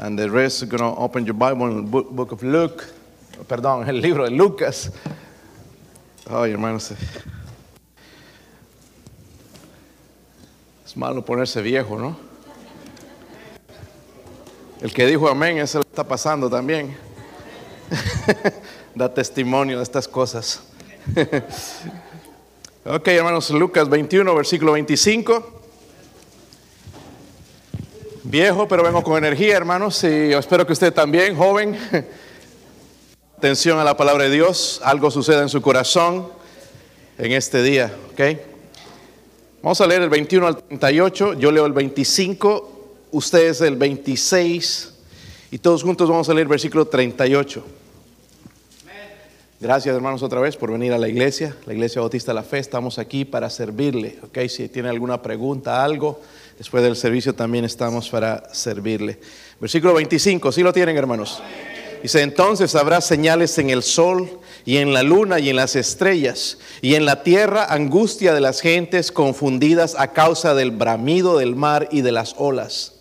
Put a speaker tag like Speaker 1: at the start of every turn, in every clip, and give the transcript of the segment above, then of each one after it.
Speaker 1: And the rest, you're going to open your Bible in the book, of Luke. Perdón, el libro de Lucas. Ay, hermanos. Es malo ponerse viejo, ¿no? El que dijo amén, eso le está pasando también. da testimonio de estas cosas. ok, hermanos, Lucas 21, versículo 25. Viejo, pero vengo con energía, hermanos, y espero que usted también, joven. Atención a la palabra de Dios, algo suceda en su corazón en este día, ¿ok? Vamos a leer el 21 al 38, yo leo el 25, ustedes el 26, y todos juntos vamos a leer versículo 38. Gracias hermanos otra vez por venir a la iglesia, la iglesia bautista de la fe, estamos aquí para servirle, ¿ok? Si tiene alguna pregunta, algo, después del servicio también estamos para servirle. Versículo 25, ¿sí lo tienen hermanos? Dice, entonces habrá señales en el sol y en la luna y en las estrellas, y en la tierra angustia de las gentes confundidas a causa del bramido del mar y de las olas.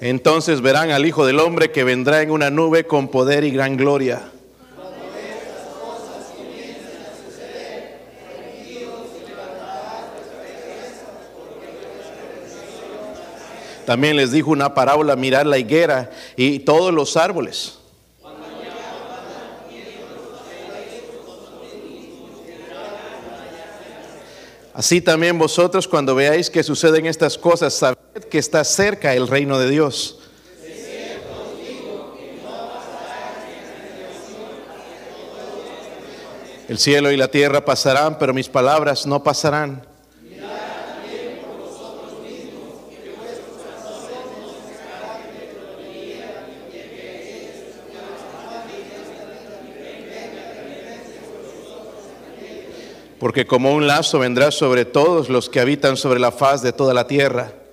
Speaker 1: Entonces verán al Hijo del Hombre que vendrá en una nube con poder y gran gloria. También les dijo una parábola, mirar la higuera y todos los árboles. Así también vosotros cuando veáis que suceden estas cosas, sabed que está cerca el reino de Dios. El cielo y la tierra pasarán, pero mis palabras no pasarán. Porque como un lazo vendrá sobre todos los que habitan sobre la faz de toda la tierra.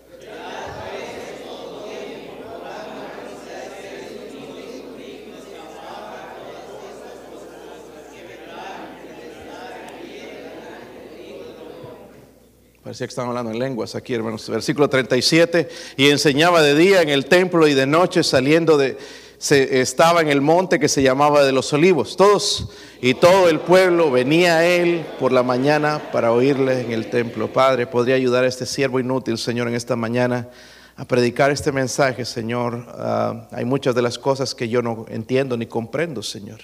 Speaker 1: Parecía que estaban hablando en lenguas aquí, hermanos. Versículo 37. Y enseñaba de día en el templo y de noche saliendo de. Se, estaba en el monte que se llamaba de los olivos. Todos y todo el pueblo venía a él por la mañana para oírle en el templo. Padre, podría ayudar a este siervo inútil, Señor, en esta mañana a predicar este mensaje, Señor. Uh, hay muchas de las cosas que yo no entiendo ni comprendo, Señor.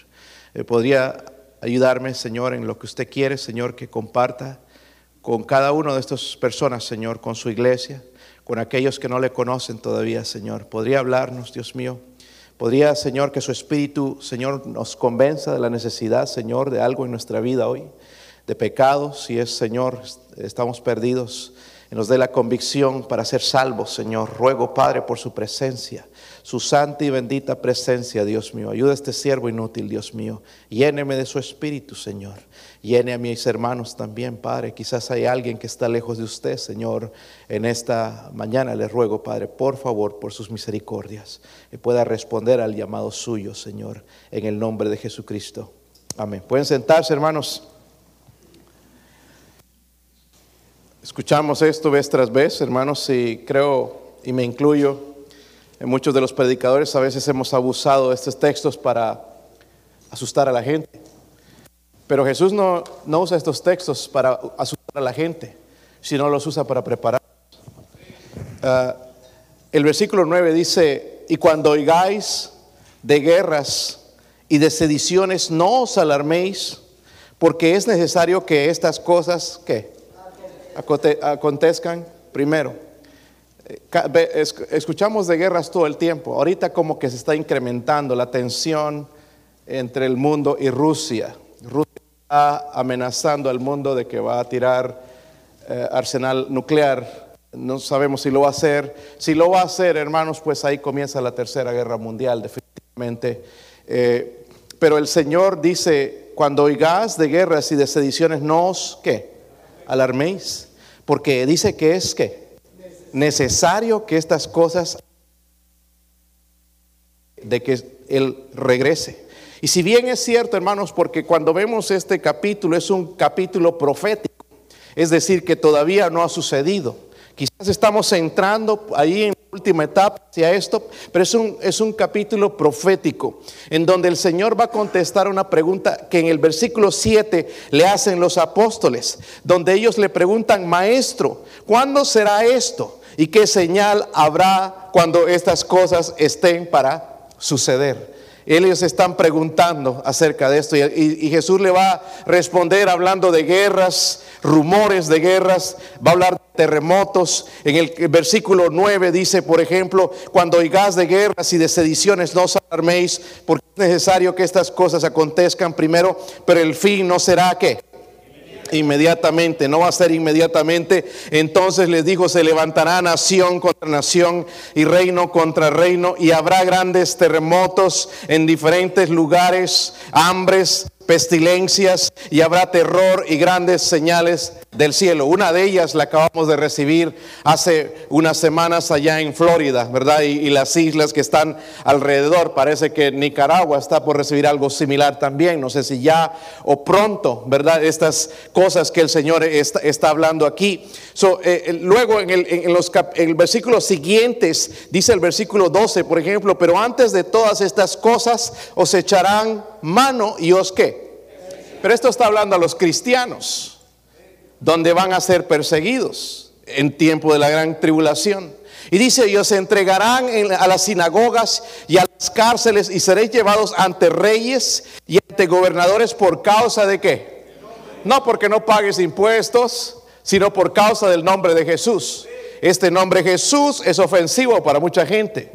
Speaker 1: Eh, podría ayudarme, Señor, en lo que usted quiere, Señor, que comparta con cada una de estas personas, Señor, con su iglesia, con aquellos que no le conocen todavía, Señor. Podría hablarnos, Dios mío. Podría, Señor, que su Espíritu, Señor, nos convenza de la necesidad, Señor, de algo en nuestra vida hoy, de pecados, si es, Señor, estamos perdidos, y nos dé la convicción para ser salvos, Señor. Ruego, Padre, por su presencia, su santa y bendita presencia, Dios mío. Ayuda a este siervo inútil, Dios mío. Lléneme de su Espíritu, Señor. Llene a mis hermanos también, Padre. Quizás hay alguien que está lejos de usted, Señor. En esta mañana le ruego, Padre, por favor, por sus misericordias, que pueda responder al llamado suyo, Señor, en el nombre de Jesucristo. Amén. Pueden sentarse, hermanos. Escuchamos esto vez tras vez, hermanos, y creo, y me incluyo, en muchos de los predicadores a veces hemos abusado de estos textos para asustar a la gente. Pero Jesús no, no usa estos textos para asustar a la gente, sino los usa para preparar. Uh, el versículo 9 dice, y cuando oigáis de guerras y de sediciones, no os alarméis, porque es necesario que estas cosas, ¿qué? Acontezcan primero. Escuchamos de guerras todo el tiempo. Ahorita como que se está incrementando la tensión entre el mundo y Rusia. Rusia está amenazando al mundo de que va a tirar eh, arsenal nuclear. No sabemos si lo va a hacer. Si lo va a hacer, hermanos, pues ahí comienza la tercera guerra mundial, definitivamente. Eh, pero el Señor dice, cuando oigas de guerras y de sediciones, no os, ¿qué? Alarméis porque dice que es que necesario que estas cosas de que él regrese. Y si bien es cierto, hermanos, porque cuando vemos este capítulo es un capítulo profético, es decir, que todavía no ha sucedido. Quizás estamos entrando ahí en última etapa hacia esto, pero es un, es un capítulo profético en donde el Señor va a contestar una pregunta que en el versículo 7 le hacen los apóstoles, donde ellos le preguntan, maestro, ¿cuándo será esto? ¿Y qué señal habrá cuando estas cosas estén para suceder? Ellos están preguntando acerca de esto y, Jesús le va a responder hablando de guerras, rumores de guerras, va a hablar terremotos. En el versículo 9 dice, por ejemplo, cuando oigas de guerras y de sediciones, no os alarméis, porque es necesario que estas cosas acontezcan primero, pero el fin no será que inmediatamente, no va a ser inmediatamente. Entonces les dijo, se levantará nación contra nación y reino contra reino y habrá grandes terremotos en diferentes lugares, hambres, pestilencias y habrá terror y grandes señales del cielo. Una de ellas la acabamos de recibir hace unas semanas allá en Florida, ¿verdad? Y, las islas que están alrededor. Parece que Nicaragua está por recibir algo similar también. No sé si ya o pronto, ¿verdad? Estas cosas que el Señor está, hablando aquí. Eh, luego en, los versículos siguientes, dice el versículo 12, por ejemplo, pero antes de todas estas cosas os echarán mano y os qué. Pero esto está hablando a los cristianos, donde van a ser perseguidos en tiempo de la gran tribulación. Y dice, y os entregarán a las sinagogas y a las cárceles y seréis llevados ante reyes y ante gobernadores por causa de qué. No porque no pagues impuestos, sino por causa del nombre de Jesús. Este nombre Jesús es ofensivo para mucha gente.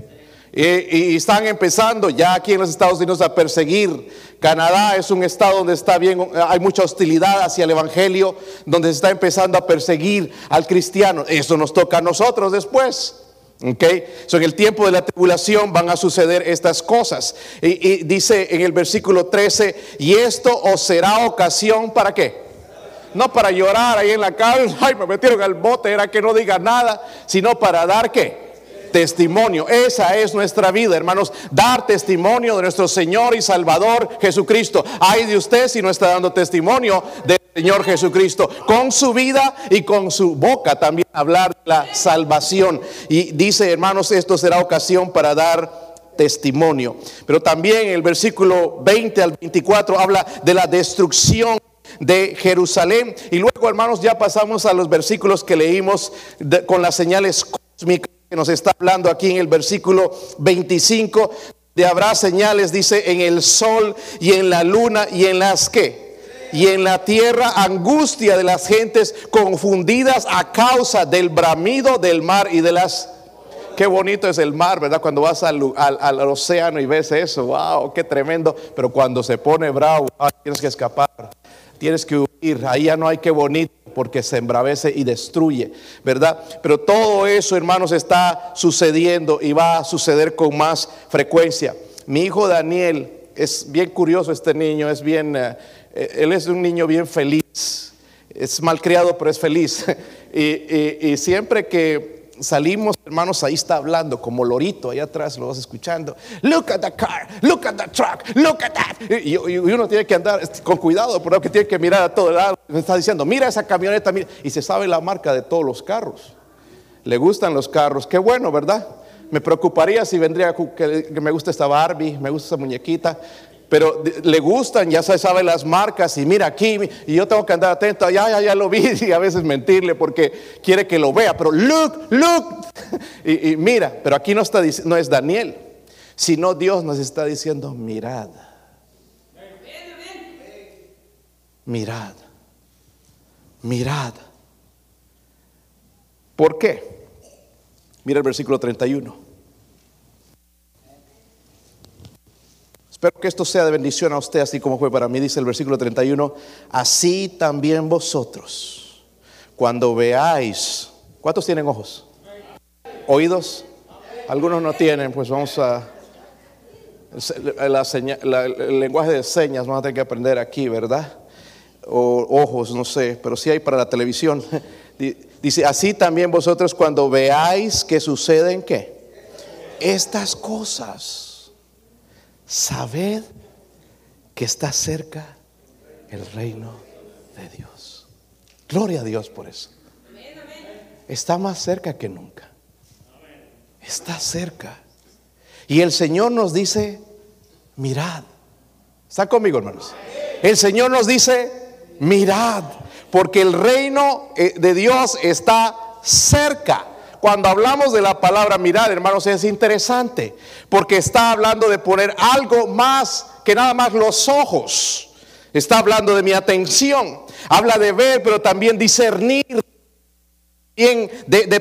Speaker 1: Y, están empezando ya aquí en los Estados Unidos a perseguir. Canadá es un estado donde está bien, hay mucha hostilidad hacia el Evangelio, donde se está empezando a perseguir al cristiano. Eso nos toca a nosotros después. Okay. So, en el tiempo de la tribulación van a suceder estas cosas. Y, y, dice en el versículo 13, y esto os será ocasión para qué? No para llorar ahí en la calle, ay, me metieron al bote, era que no diga nada, sino para dar qué? Testimonio. Esa es nuestra vida, hermanos. Dar testimonio de nuestro Señor y Salvador Jesucristo. Hay de usted si no está dando testimonio del Señor Jesucristo. Con su vida y con su boca también hablar de la salvación. Y dice, hermanos, esto será ocasión para dar testimonio. Pero también el versículo 20 al 24 habla de la destrucción de Jerusalén. Y luego, hermanos, ya pasamos a los versículos que leímos con las señales cósmicas nos está hablando aquí en el versículo 25, de habrá señales, dice, en el sol y en la luna y en las que. Y en la tierra angustia de las gentes confundidas a causa del bramido del mar y de las... Qué bonito es el mar, ¿verdad? Cuando vas al, al, océano y ves eso, wow, qué tremendo. Pero cuando se pone bravo, tienes que escapar, tienes que huir, ahí ya no hay qué bonito porque se embravece y destruye, ¿verdad? Pero todo eso, hermanos, está sucediendo y va a suceder con más frecuencia. Mi hijo Daniel es bien curioso este niño, es bien, eh, él es un niño bien feliz, es malcriado pero es feliz. y siempre que salimos, hermanos, ahí está hablando como lorito, ahí atrás lo vas escuchando. Look at the car, look at the truck, look at that. Y, uno tiene que andar con cuidado, porque tiene que mirar a todo lado. Está diciendo, mira esa camioneta, y se sabe la marca de todos los carros. Le gustan los carros, qué bueno, ¿verdad? Me preocuparía si vendría que me gusta esta Barbie, me gusta esa muñequita pero le gustan, ya se sabe las marcas y mira aquí, y yo tengo que andar atento, ya, ya, ya lo vi, y a veces mentirle porque quiere que lo vea, pero look, look, y, mira, pero aquí no, está, no es Daniel, sino Dios nos está diciendo, mirad, mirad, mirad. ¿Por qué? Mira el versículo 31. Espero que esto sea de bendición a usted, así como fue para mí, dice el versículo 31. Así también vosotros, cuando veáis, ¿cuántos tienen ojos? ¿Oídos? Algunos no tienen, pues vamos a... el lenguaje de señas vamos a tener que aprender aquí, ¿verdad? O ojos, no sé, pero sí hay para la televisión. Dice, así también vosotros cuando veáis que suceden, ¿qué? Estas cosas sabed que está cerca el reino de Dios. Gloria a Dios por eso. Está más cerca que nunca. Está cerca. Y el Señor nos dice, mirad. ¿Está conmigo, hermanos? El Señor nos dice, mirad, porque el reino eh, de Dios está cerca. Cuando hablamos de la palabra mirar, hermanos, es interesante, porque está hablando de poner algo más que nada más los ojos. Está hablando de mi atención. Habla de ver, pero también discernir de,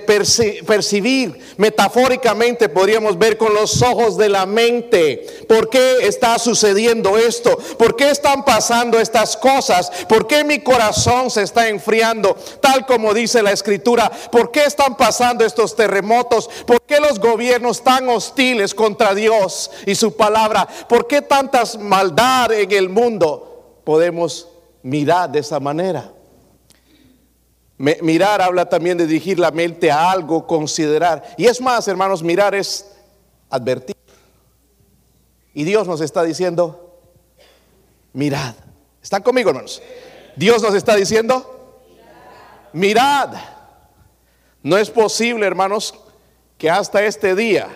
Speaker 1: percibir. Metafóricamente podríamos ver con los ojos de la mente por qué está sucediendo esto, por qué están pasando estas cosas, por qué mi corazón se está enfriando, tal como dice la escritura, por qué están pasando estos terremotos, por qué los gobiernos tan hostiles contra Dios y su palabra, por qué tantas maldad en el mundo. Podemos mirar de esa manera. Mirar habla también de dirigir la mente a algo, considerar. Y es más, hermanos, mirar es advertir. Y Dios nos está diciendo, mirad. ¿Están conmigo, hermanos? Dios nos está diciendo, mirad. No es posible, hermanos, que hasta este día,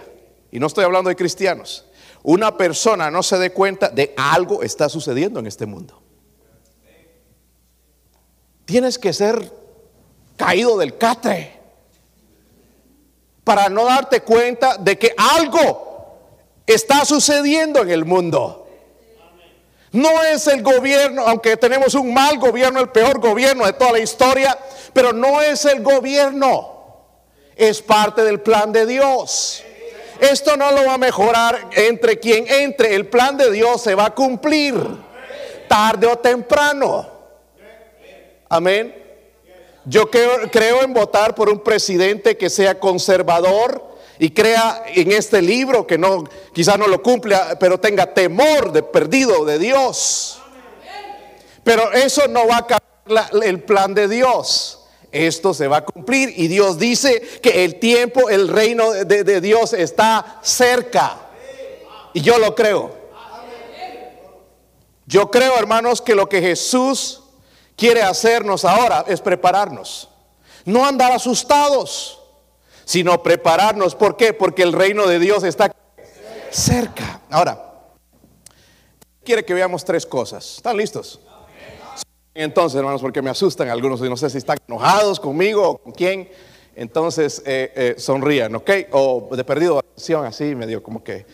Speaker 1: y no estoy hablando de cristianos, una persona no se dé cuenta de algo está sucediendo en este mundo. Tienes que ser caído del catre para no darte cuenta de que algo está sucediendo en el mundo. No es el gobierno, aunque tenemos un mal gobierno, el peor gobierno de toda la historia, pero no es el gobierno, es parte del plan de Dios. Esto no lo va a mejorar entre quien entre, el plan de Dios se va a cumplir tarde o temprano. Amén. Yo creo, en votar por un presidente que sea conservador y crea en este libro que no, quizás no lo cumple, pero tenga temor de perdido de Dios. Pero eso no va a cambiar el plan de Dios. Esto se va a cumplir y Dios dice que el tiempo, el reino de, de Dios está cerca. Y yo lo creo. Yo creo, hermanos, que lo que Jesús quiere hacernos ahora es prepararnos. No andar asustados, sino prepararnos. ¿Por qué? Porque el reino de Dios está cerca. Ahora, quiere que veamos tres cosas. ¿Están listos? Entonces, hermanos, porque me asustan algunos y no sé si están enojados conmigo o con quién. Entonces, eh, eh, sonrían, ¿ok? O de perdido atención, así medio como que,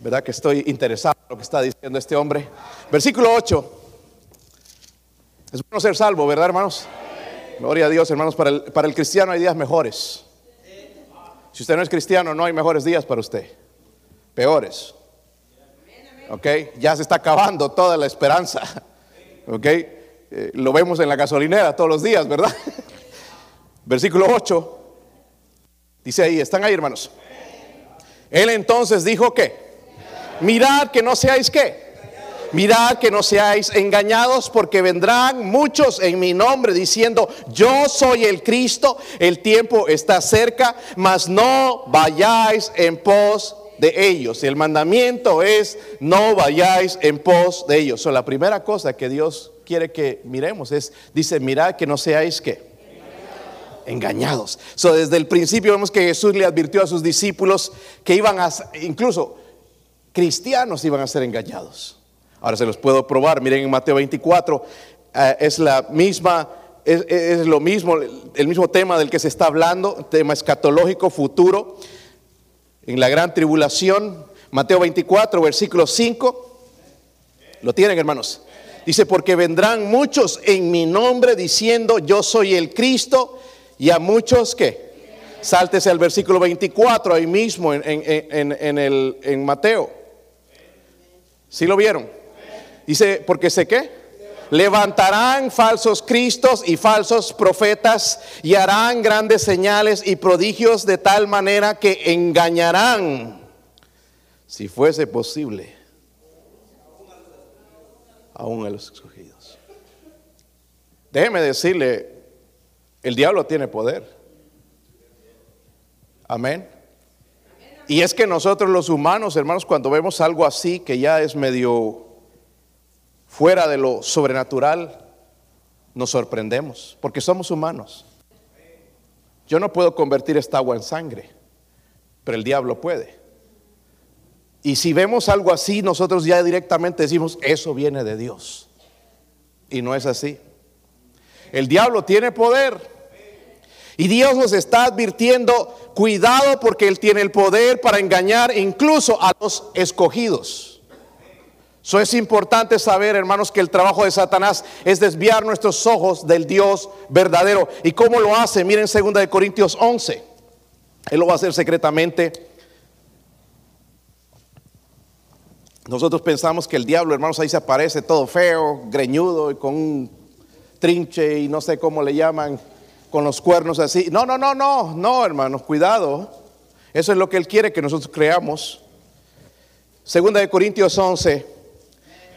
Speaker 1: ¿verdad? Que estoy interesado en lo que está diciendo este hombre. Versículo 8. Es bueno ser salvo, ¿verdad, hermanos? Gloria a Dios, hermanos. Para el, para el cristiano hay días mejores. Si usted no es cristiano, no hay mejores días para usted. Peores. ¿Ok? Ya se está acabando toda la esperanza. ¿Ok? Eh, lo vemos en la gasolinera todos los días, ¿verdad? Versículo 8. Dice ahí, están ahí, hermanos. Él entonces dijo que, mirad que no seáis que Mirad que no seáis engañados porque vendrán muchos en mi nombre diciendo, yo soy el Cristo, el tiempo está cerca, mas no vayáis en pos de ellos. El mandamiento es, no vayáis en pos de ellos. So, la primera cosa que Dios quiere que miremos es, dice, mirad que no seáis engañados. So, desde el principio vemos que Jesús le advirtió a sus discípulos que iban a, incluso cristianos iban a ser engañados. Ahora se los puedo probar. Miren en Mateo 24, eh, es la misma, es, lo mismo, el mismo tema del que se está hablando, tema escatológico futuro. En la gran tribulación, Mateo 24, versículo 5. ¿Lo tienen, hermanos? Dice, porque vendrán muchos en mi nombre diciendo, yo soy el Cristo, y a muchos que... Sáltese al versículo 24, ahí mismo en, en, el, en Mateo. ¿Sí lo vieron? Dice, porque sé qué. Levantarán falsos cristos y falsos profetas y harán grandes señales y prodigios de tal manera que engañarán, si fuese posible, aún a los escogidos. Déjeme decirle, el diablo tiene poder. Amén. Y es que nosotros los humanos, hermanos, cuando vemos algo así que ya es medio fuera de lo sobrenatural, nos sorprendemos, porque somos humanos. Yo no puedo convertir esta agua en sangre, pero el diablo puede. Y si vemos algo así, nosotros ya directamente decimos, eso viene de Dios. Y no es así. El diablo tiene poder. Y Dios nos está advirtiendo, cuidado porque Él tiene el poder para engañar incluso a los escogidos. Eso es importante saber, hermanos, que el trabajo de Satanás es desviar nuestros ojos del Dios verdadero. ¿Y cómo lo hace? Miren 2 de Corintios 11. Él lo va a hacer secretamente. Nosotros pensamos que el diablo, hermanos, ahí se aparece todo feo, greñudo y con un trinche y no sé cómo le llaman, con los cuernos así. No, no, no, no, no, hermanos, cuidado. Eso es lo que él quiere que nosotros creamos. Segunda de Corintios 11,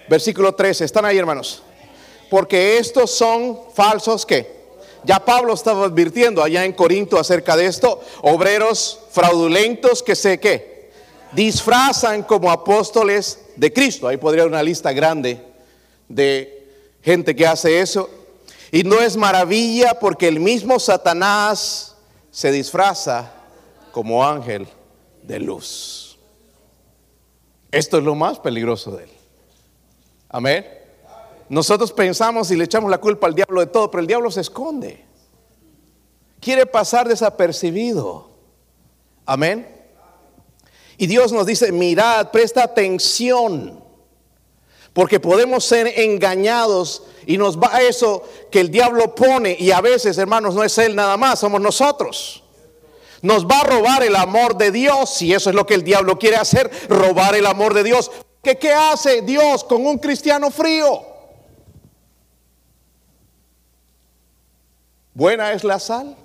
Speaker 1: Versículo 13. ¿Están ahí, hermanos? Porque estos son falsos que ya Pablo estaba advirtiendo allá en Corinto acerca de esto, obreros fraudulentos que sé que disfrazan como apóstoles de Cristo. Ahí podría haber una lista grande de gente que hace eso. Y no es maravilla porque el mismo Satanás se disfraza como ángel de luz. Esto es lo más peligroso de él. Amén. Nosotros pensamos y le echamos la culpa al diablo de todo, pero el diablo se esconde. Quiere pasar desapercibido. Amén. Y Dios nos dice, mirad, presta atención, porque podemos ser engañados y nos va eso que el diablo pone y a veces, hermanos, no es él nada más, somos nosotros. Nos va a robar el amor de Dios y eso es lo que el diablo quiere hacer, robar el amor de Dios. ¿Qué, ¿Qué hace Dios con un cristiano frío? Buena es la sal,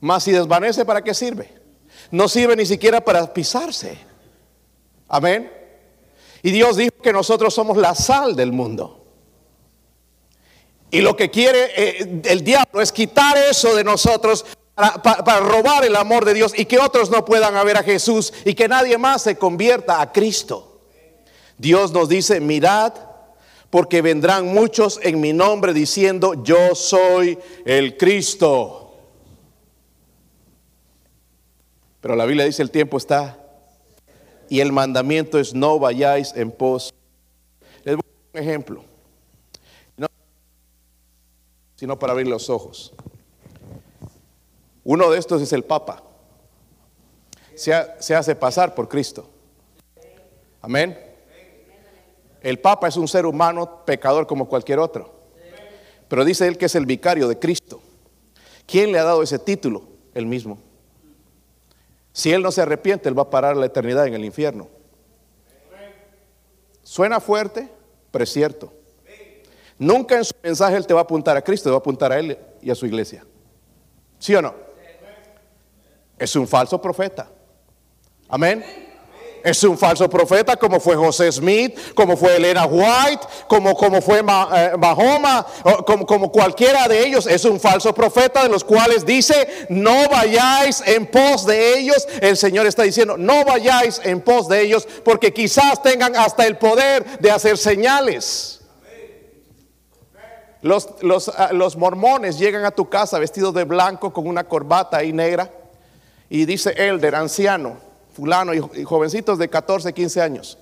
Speaker 1: mas si desvanece, ¿para qué sirve? No sirve ni siquiera para pisarse. Amén. Y Dios dijo que nosotros somos la sal del mundo. Y lo que quiere eh, el diablo es quitar eso de nosotros para, robar el amor de Dios y que otros no puedan ver a Jesús y que nadie más se convierta a Cristo. Dios nos dice, mirad, porque vendrán muchos en mi nombre diciendo, yo soy el Cristo. Pero la Biblia dice, el tiempo está y el mandamiento es no vayáis en pos. Les voy a dar un ejemplo, sino para abrir los ojos. Uno de estos es el Papa. Se hace pasar por Cristo. Amén. El Papa es un ser humano pecador como cualquier otro. Pero dice él que es el vicario de Cristo. ¿Quién le ha dado ese título? Él mismo. Si él no se arrepiente, él va a parar la eternidad en el infierno. Suena fuerte, pero es cierto. Nunca en su mensaje él te va a apuntar a Cristo, te va a apuntar a él y a su iglesia. ¿Sí o no? Es un falso profeta. Amén. Es un falso profeta como fue José Smith, como fue Elena White, como, como fue eh, Mahoma, como, como cualquiera de ellos. Es un falso profeta de los cuales dice, no vayáis en pos de ellos. El Señor está diciendo, no vayáis en pos de ellos porque quizás tengan hasta el poder de hacer señales. Los, los, ah, los, mormones llegan a tu casa vestidos de blanco con una corbata ahí negra y dice elder, anciano fulano y jovencitos de 14, 15 años.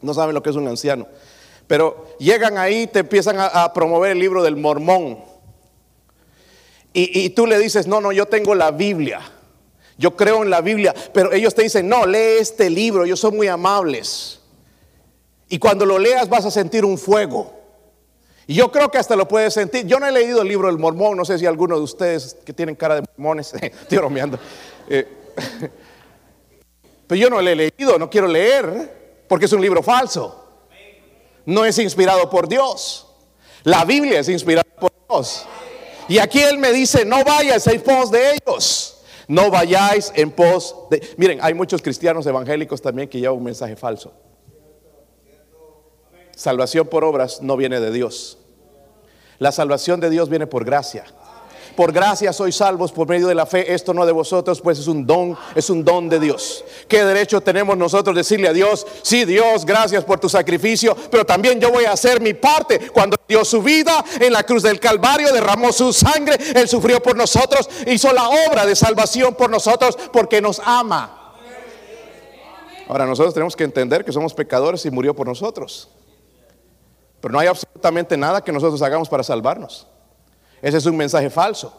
Speaker 1: No saben lo que es un anciano. Pero llegan ahí, te empiezan a, promover el libro del mormón. Y, tú le dices, no, no, yo tengo la Biblia. Yo creo en la Biblia. Pero ellos te dicen, no, lee este libro, ellos son muy amables. Y cuando lo leas vas a sentir un fuego. Y yo creo que hasta lo puedes sentir. Yo no he leído el libro del mormón, no sé si alguno de ustedes que tienen cara de mormones, estoy bromeando. Eh, pero yo no lo he leído, no quiero leer, porque es un libro falso. No es inspirado por Dios. La Biblia es inspirada por Dios. Y aquí Él me dice, no vayáis en pos de ellos. No vayáis en pos de... Miren, hay muchos cristianos evangélicos también que llevan un mensaje falso. Salvación por obras no viene de Dios. La salvación de Dios viene por gracia. Por gracia sois salvos por medio de la fe, esto no de vosotros, pues es un don, es un don de Dios. ¿Qué derecho tenemos nosotros decirle a Dios, sí Dios, gracias por tu sacrificio, pero también yo voy a hacer mi parte cuando dio su vida en la cruz del Calvario, derramó su sangre, Él sufrió por nosotros, hizo la obra de salvación por nosotros porque nos ama. Ahora nosotros tenemos que entender que somos pecadores y murió por nosotros. Pero no hay absolutamente nada que nosotros hagamos para salvarnos. Ese es un mensaje falso.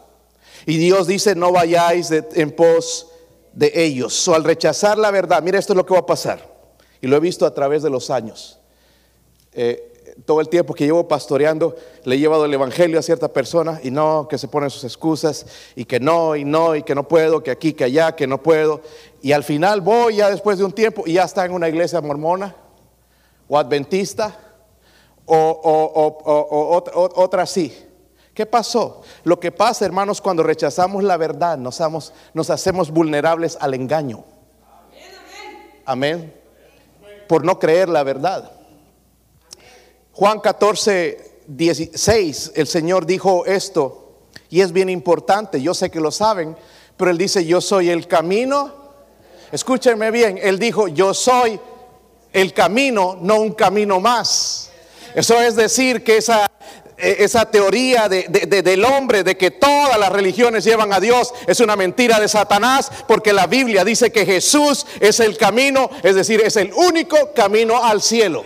Speaker 1: Y Dios dice, no vayáis en pos de ellos. O al rechazar la verdad, mira, esto es lo que va a pasar. Y lo he visto a través de los años. Eh, todo el tiempo que llevo pastoreando, le he llevado el Evangelio a cierta persona y no, que se ponen sus excusas y que no, y no, y que no puedo, que aquí, que allá, que no puedo. Y al final voy ya después de un tiempo y ya está en una iglesia mormona o adventista o, otra así. ¿Qué pasó? Lo que pasa, hermanos, cuando rechazamos la verdad, nos, nos hacemos vulnerables al engaño. Amén. Por no creer la verdad. Juan 14, 16, el Señor dijo esto, y es bien importante, yo sé que lo saben, pero Él dice, yo soy el camino. Escúchenme bien, Él dijo, yo soy el camino, no un camino más. Eso es decir que esa, esa teoría del hombre de que todas las religiones llevan a Dios es una mentira de Satanás, porque la Biblia dice que Jesús es el camino, es decir, es el único camino al cielo.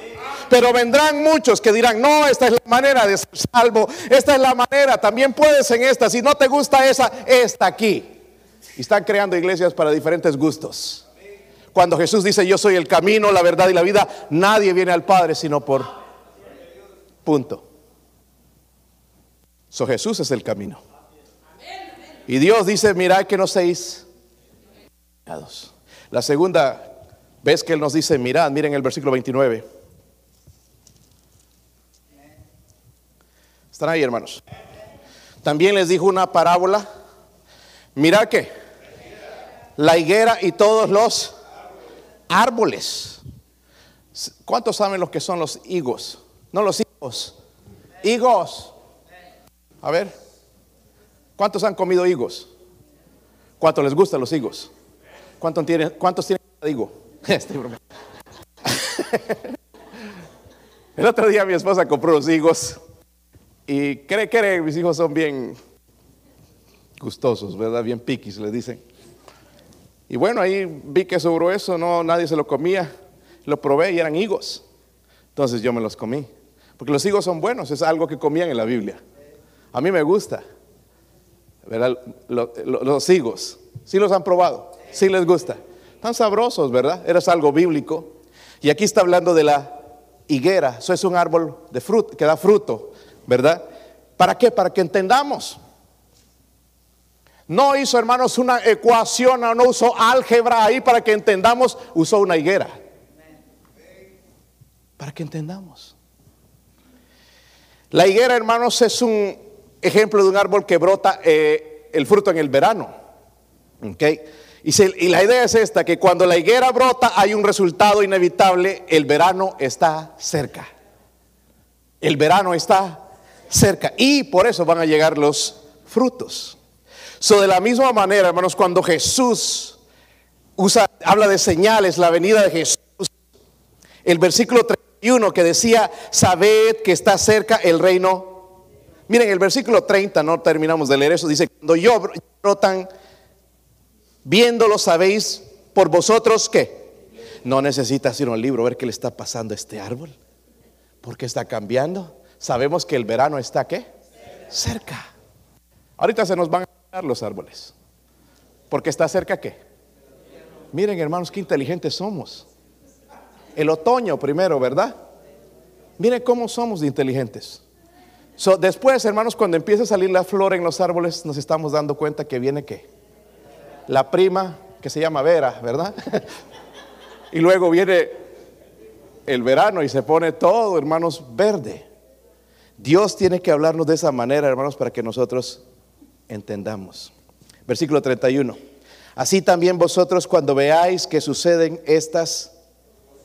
Speaker 1: Pero vendrán muchos que dirán, no, esta es la manera de ser salvo, esta es la manera, también puedes en esta, si no te gusta esa, esta aquí. Y están creando iglesias para diferentes gustos. Cuando Jesús dice, yo soy el camino, la verdad y la vida, nadie viene al Padre sino por Punto. So Jesús es el camino. Y Dios dice, mirad que no seis La segunda vez que Él nos dice, mirad, miren el versículo 29. ¿Están ahí, hermanos? También les dijo una parábola. Mirad que la higuera y todos los árboles. ¿Cuántos saben lo que son los higos? No los higos. Higos. A ver. ¿Cuántos han comido higos? ¿Cuántos les gustan los higos? ¿Cuántos tienen, cuántos tienen higo? Este El otro día mi esposa compró los higos y cree que mis hijos son bien gustosos, ¿verdad? Bien piquis, le dicen. Y bueno, ahí vi que sobró eso, no, nadie se lo comía. Lo probé y eran higos. Entonces yo me los comí. Porque los higos son buenos, es algo que comían en la Biblia. A mí me gusta. ¿verdad? Los, higos, ¿sí los han probado? ¿Sí les gusta? Están sabrosos, ¿verdad? Eres algo bíblico. Y aquí está hablando de la higuera. Eso es un árbol de fruto, que da fruto, ¿verdad? ¿Para qué? Para que entendamos. No hizo, hermanos, una ecuación, no usó álgebra ahí para que entendamos, usó una higuera. Para que entendamos. La higuera, hermanos, es un ejemplo de un árbol que brota eh, el fruto en el verano. ¿okay? Y, la idea es esta, que cuando la higuera brota hay un resultado inevitable, el verano está cerca. El verano está cerca y por eso van a llegar los frutos. So, de la misma manera, hermanos, cuando Jesús usa, habla de señales, la venida de Jesús, el versículo 3 y uno que decía, sabed que está cerca el reino. Miren, el versículo 30, no terminamos de leer eso, dice, cuando yo brotan, viéndolo sabéis por vosotros que no necesitas ir a un libro ver qué le está pasando a este árbol. Porque está cambiando. Sabemos que el verano está qué? Cerca. Ahorita se nos van a dar los árboles. Porque está cerca qué? Miren, hermanos, qué inteligentes somos el otoño primero, ¿verdad? Miren cómo somos de inteligentes. Después, hermanos, cuando empieza a salir la flor en los árboles, nos estamos dando cuenta que viene qué? La prima que se llama Vera, ¿verdad? y luego viene el verano y se pone todo, hermanos, verde. Dios tiene que hablarnos de esa manera, hermanos, para que nosotros entendamos. Versículo 31. Así también vosotros cuando veáis que suceden estas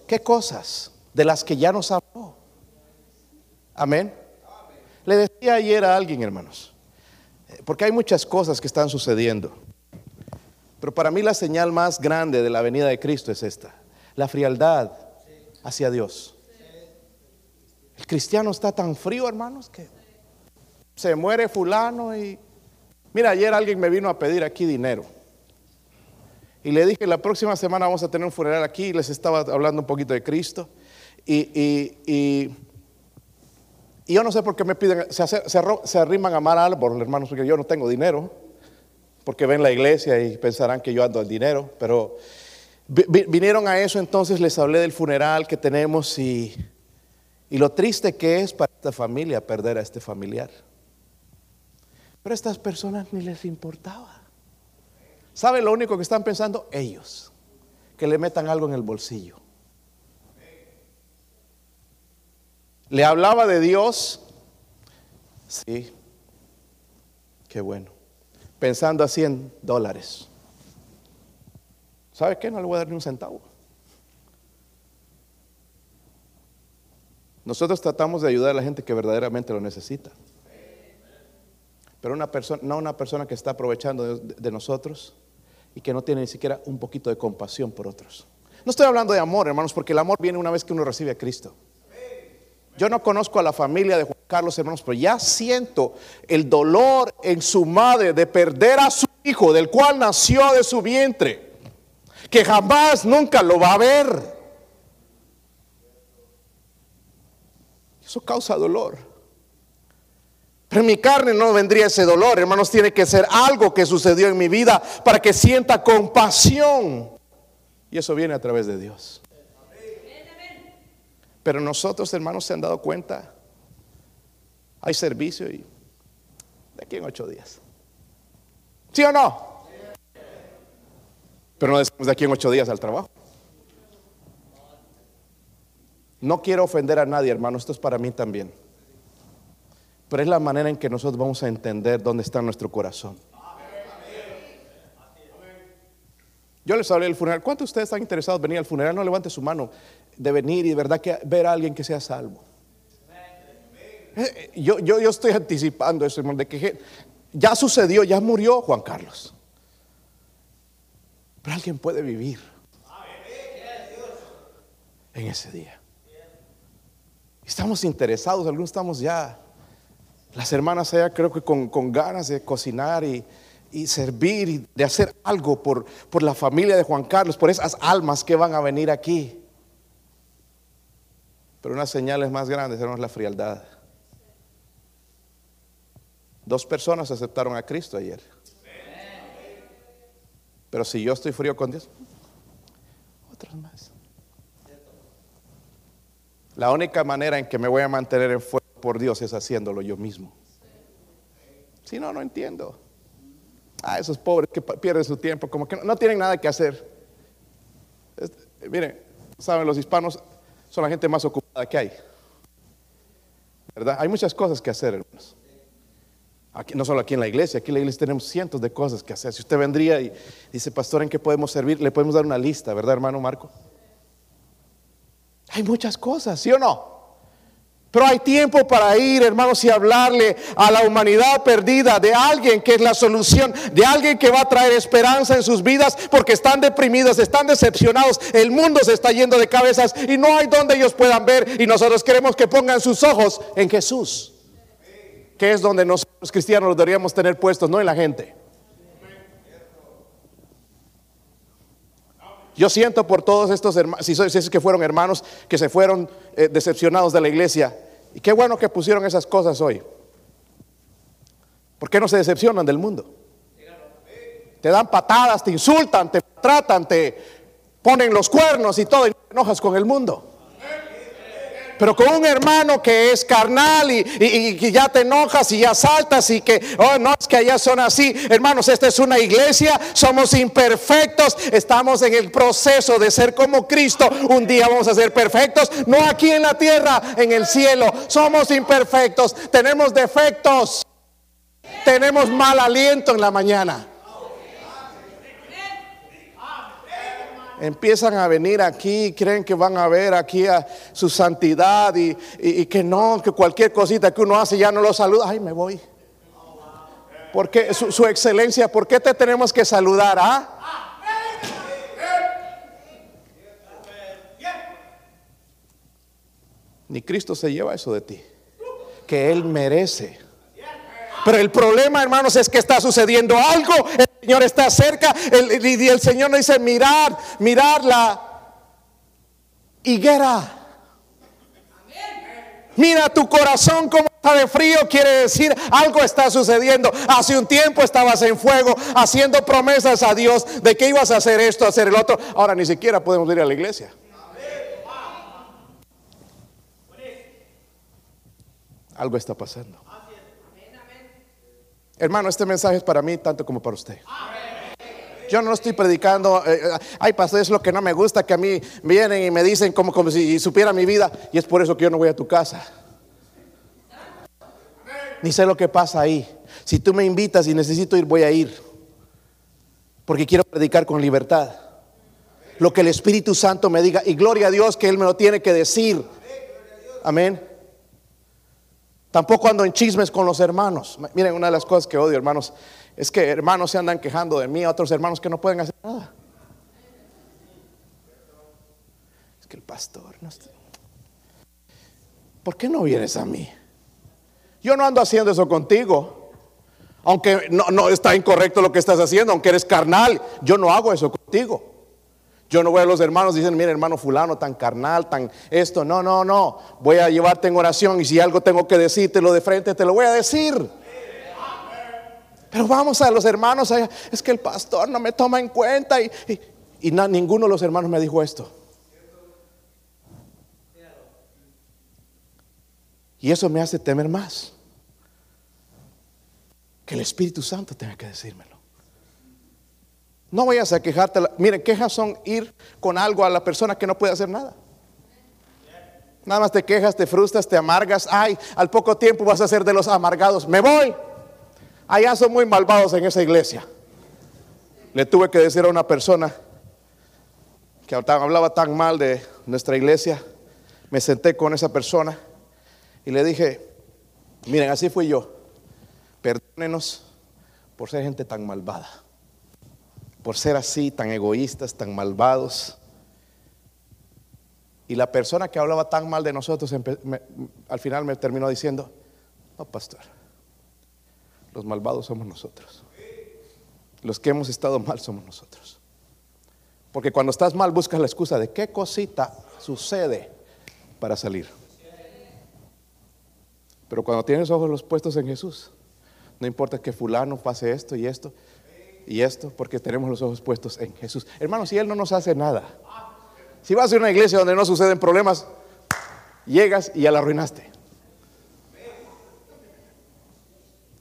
Speaker 1: ¿Qué cosas? De las que ya nos habló. Amén. Le decía ayer a alguien, hermanos, Porque hay muchas cosas que están sucediendo. Pero para mí la señal más grande de la venida de Cristo es esta, la frialdad hacia Dios. El cristiano está tan frío, hermanos, que se muere fulano y... Mira, ayer alguien me vino a pedir aquí dinero. Y le dije, la próxima semana vamos a tener un funeral aquí. Y les estaba hablando un poquito de Cristo. Y, y, yo no sé por qué me piden, se, se, arriman a mal árbol, hermanos, porque yo no tengo dinero. Porque ven la iglesia y pensarán que yo ando al dinero. Pero vinieron a eso, entonces les hablé del funeral que tenemos y, y lo triste que es para esta familia perder a este familiar. Pero a estas personas ni les importaba. ¿Saben lo único que están pensando? Ellos. Que le metan algo en el bolsillo. Le hablaba de Dios. Sí. Qué bueno. Pensando a 100 dólares. ¿Sabe qué? No le voy a dar ni un centavo. Nosotros tratamos de ayudar a la gente que verdaderamente lo necesita. Pero una persona, no una persona que está aprovechando de, nosotros y que no tiene ni siquiera un poquito de compasión por otros. No estoy hablando de amor, hermanos, porque el amor viene una vez que uno recibe a Cristo. Yo no conozco a la familia de Juan Carlos, hermanos, pero ya siento el dolor en su madre de perder a su hijo, del cual nació de su vientre, que jamás, nunca lo va a ver. Eso causa dolor. Pero en mi carne no vendría ese dolor, hermanos, tiene que ser algo que sucedió en mi vida para que sienta compasión. Y eso viene a través de Dios. Pero nosotros, hermanos, se han dado cuenta, hay servicio y de aquí en ocho días. ¿Sí o no? Pero no decimos de aquí en ocho días al trabajo. No quiero ofender a nadie, hermano, esto es para mí también. Pero es la manera en que nosotros vamos a entender dónde está nuestro corazón. Yo les hablé del funeral. ¿Cuántos de ustedes están interesados en venir al funeral? No levante su mano de venir y de verdad que ver a alguien que sea salvo. Eh, yo, yo, yo estoy anticipando eso, hermano, de que ya sucedió, ya murió Juan Carlos. Pero alguien puede vivir en ese día. Estamos interesados, algunos estamos ya las hermanas allá creo que con, ganas de cocinar y, servir y de hacer algo por, por la familia de Juan Carlos, por esas almas que van a venir aquí. Pero unas señales más grandes eran la frialdad. Dos personas aceptaron a Cristo ayer. Pero si yo estoy frío con Dios, otros más. La única manera en que me voy a mantener en fuego por Dios es haciéndolo yo mismo. Si no, no entiendo. Ah, esos pobres que pierden su tiempo, como que no, tienen nada que hacer. miren, saben, los hispanos son la gente más ocupada que hay. ¿Verdad? Hay muchas cosas que hacer, hermanos. Aquí, no solo aquí en la iglesia, aquí en la iglesia tenemos cientos de cosas que hacer. Si usted vendría y dice, pastor, ¿en qué podemos servir? Le podemos dar una lista, ¿verdad, hermano Marco? Hay muchas cosas, ¿sí o no? Pero hay tiempo para ir, hermanos, y hablarle a la humanidad perdida de alguien que es la solución, de alguien que va a traer esperanza en sus vidas porque están deprimidos, están decepcionados, el mundo se está yendo de cabezas y no hay donde ellos puedan ver y nosotros queremos que pongan sus ojos en Jesús, que es donde nosotros cristianos deberíamos tener puestos, no en la gente. Yo siento por todos estos hermanos, si, es que fueron hermanos que se fueron eh, decepcionados de la iglesia. Y qué bueno que pusieron esas cosas hoy. ¿Por qué no se decepcionan del mundo? Te dan patadas, te insultan, te tratan, te ponen los cuernos y todo y te enojas con el mundo. Pero con un hermano que es carnal y, que ya te enojas y ya saltas y que, oh, no, es que allá son así. Hermanos, esta es una iglesia, somos imperfectos, estamos en el proceso de ser como Cristo. Un día vamos a ser perfectos, no aquí en la tierra, en el cielo. Somos imperfectos, tenemos defectos, tenemos mal aliento en la mañana. Empiezan a venir aquí, creen que van a ver aquí a su santidad y, que no, que cualquier cosita que uno hace ya no lo saluda. Ay, me voy. ¿Por qué? Su, su excelencia, ¿por qué te tenemos que saludar? ¿Ah? Ni Cristo se lleva eso de ti. Que Él merece. Pero el problema, hermanos, es que está sucediendo algo. El Señor está cerca. El, y el Señor nos dice, mirar, mirar la higuera. Mira tu corazón como está de frío, quiere decir algo está sucediendo. Hace un tiempo estabas en fuego haciendo promesas a Dios de que ibas a hacer esto, hacer el otro. Ahora ni siquiera podemos ir a la iglesia. Algo está pasando. Hermano, este mensaje es para mí tanto como para usted. Yo no estoy predicando, eh, eh, ay pastor, es lo que no me gusta, que a mí vienen y me dicen como, como si supiera mi vida, y es por eso que yo no voy a tu casa. Ni sé lo que pasa ahí. Si tú me invitas y necesito ir, voy a ir. Porque quiero predicar con libertad. Lo que el Espíritu Santo me diga, y gloria a Dios que Él me lo tiene que decir. Amén. Tampoco ando en chismes con los hermanos. Miren, una de las cosas que odio, hermanos, es que hermanos se andan quejando de mí, otros hermanos que no pueden hacer nada. Es que el pastor no está... ¿Por qué no vienes a mí? Yo no ando haciendo eso contigo. Aunque no está incorrecto lo que estás haciendo, aunque eres carnal, yo no hago eso contigo. Yo no voy a los hermanos dicen, mira hermano fulano, tan carnal, tan esto. No, no, no. Voy a llevarte en oración y si algo tengo que decírtelo de frente, te lo voy a decir. Pero vamos a los hermanos, es que el pastor no me toma en cuenta y, y, ninguno de los hermanos me dijo esto. Y eso me hace temer más. Que el Espíritu Santo tenga que decírmelo. No vayas a quejarte. Miren, quejas son ir con algo a la persona que no puede hacer nada. Nada más te quejas, te frustras, te amargas. Ay, al poco tiempo vas a ser de los amargados. Me voy. Allá son muy malvados en esa iglesia. Le tuve que decir a una persona que hablaba tan mal de nuestra iglesia. Me senté con esa persona y le dije, miren, así fui yo. Perdónenos por ser gente tan malvada por ser así, tan egoístas, tan malvados. Y la persona que hablaba tan mal de nosotros al final me terminó diciendo, no, pastor, los malvados somos nosotros. Los que hemos estado mal somos nosotros. Porque cuando estás mal buscas la excusa de qué cosita sucede para salir. Pero cuando tienes ojos los puestos en Jesús, no importa que fulano pase esto y esto, y esto porque tenemos los ojos puestos en Jesús. Hermanos, si Él no nos hace nada, si vas a una iglesia donde no suceden problemas, llegas y ya la arruinaste.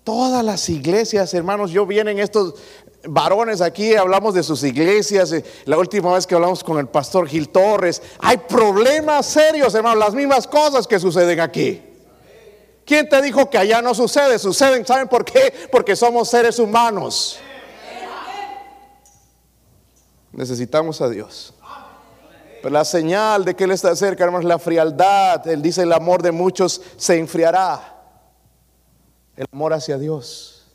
Speaker 1: Todas las iglesias, hermanos, yo vienen estos varones aquí, hablamos de sus iglesias. Eh, la última vez que hablamos con el pastor Gil Torres, hay problemas serios, hermanos, las mismas cosas que suceden aquí. ¿Quién te dijo que allá no sucede? Suceden, ¿saben por qué? Porque somos seres humanos. Necesitamos a Dios. Pero la señal de que Él está cerca, hermanos, la frialdad. Él dice, el amor de muchos se enfriará. El amor hacia Dios,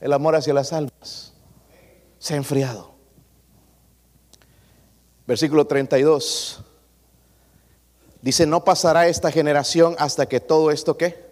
Speaker 1: el amor hacia las almas, se ha enfriado. Versículo 32. Dice, no pasará esta generación hasta que todo esto que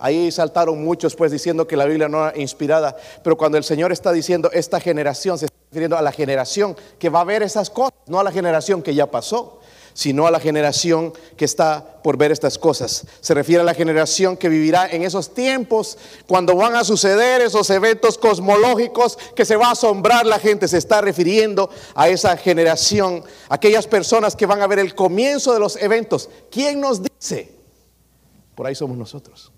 Speaker 1: Ahí saltaron muchos pues diciendo que la Biblia no era inspirada, pero cuando el Señor está diciendo esta generación, se está refiriendo a la generación que va a ver esas cosas, no a la generación que ya pasó, sino a la generación que está por ver estas cosas. Se refiere a la generación que vivirá en esos tiempos cuando van a suceder esos eventos cosmológicos que se va a asombrar la gente. Se está refiriendo a esa generación, aquellas personas que van a ver el comienzo de los eventos. ¿Quién nos dice? Por ahí somos nosotros.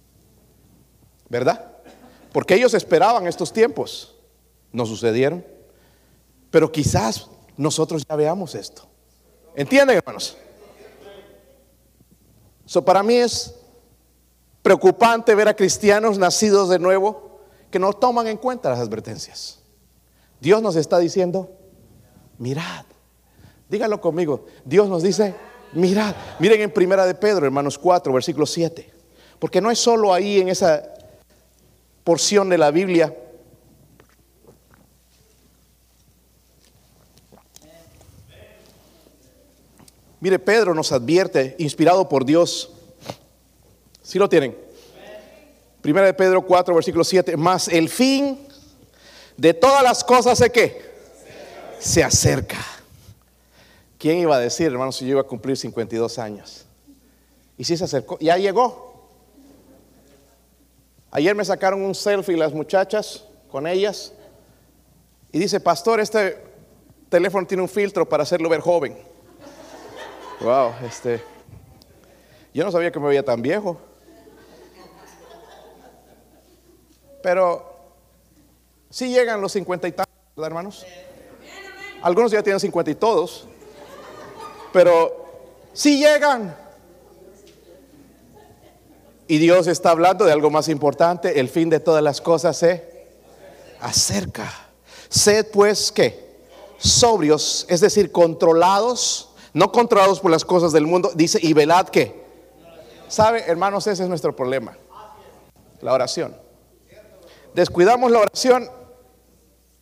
Speaker 1: ¿verdad? Porque ellos esperaban estos tiempos, no sucedieron, pero quizás nosotros ya veamos esto. ¿Entienden, hermanos? So, para mí es preocupante ver a cristianos nacidos de nuevo que no toman en cuenta las advertencias. Dios nos está diciendo, mirad, dígalo conmigo, Dios nos dice, mirad, miren en primera de Pedro, hermanos 4, versículo 7, porque no es solo ahí en esa porción de la Biblia Mire, Pedro nos advierte, inspirado por Dios. Si lo tienen? Primera de Pedro 4, versículo 7. Más el fin de todas las cosas ¿de qué? Se acerca. ¿Quién iba a decir, hermano, si yo iba a cumplir 52 años? Y si se acercó, ya llegó. Ayer me sacaron un selfie las muchachas con ellas y dice, pastor, este teléfono tiene un filtro para hacerlo ver joven. Wow, este. Yo no sabía que me veía tan viejo. Pero sí llegan los cincuenta y tantos, ¿verdad, hermanos? Algunos ya tienen cincuenta y todos. Pero sí llegan. Y Dios está hablando de algo más importante. El fin de todas las cosas se acerca. Sed pues que sobrios, es decir, controlados, no controlados por las cosas del mundo. Dice, y velad que. ¿Sabe, hermanos? Ese es nuestro problema. La oración. Descuidamos la oración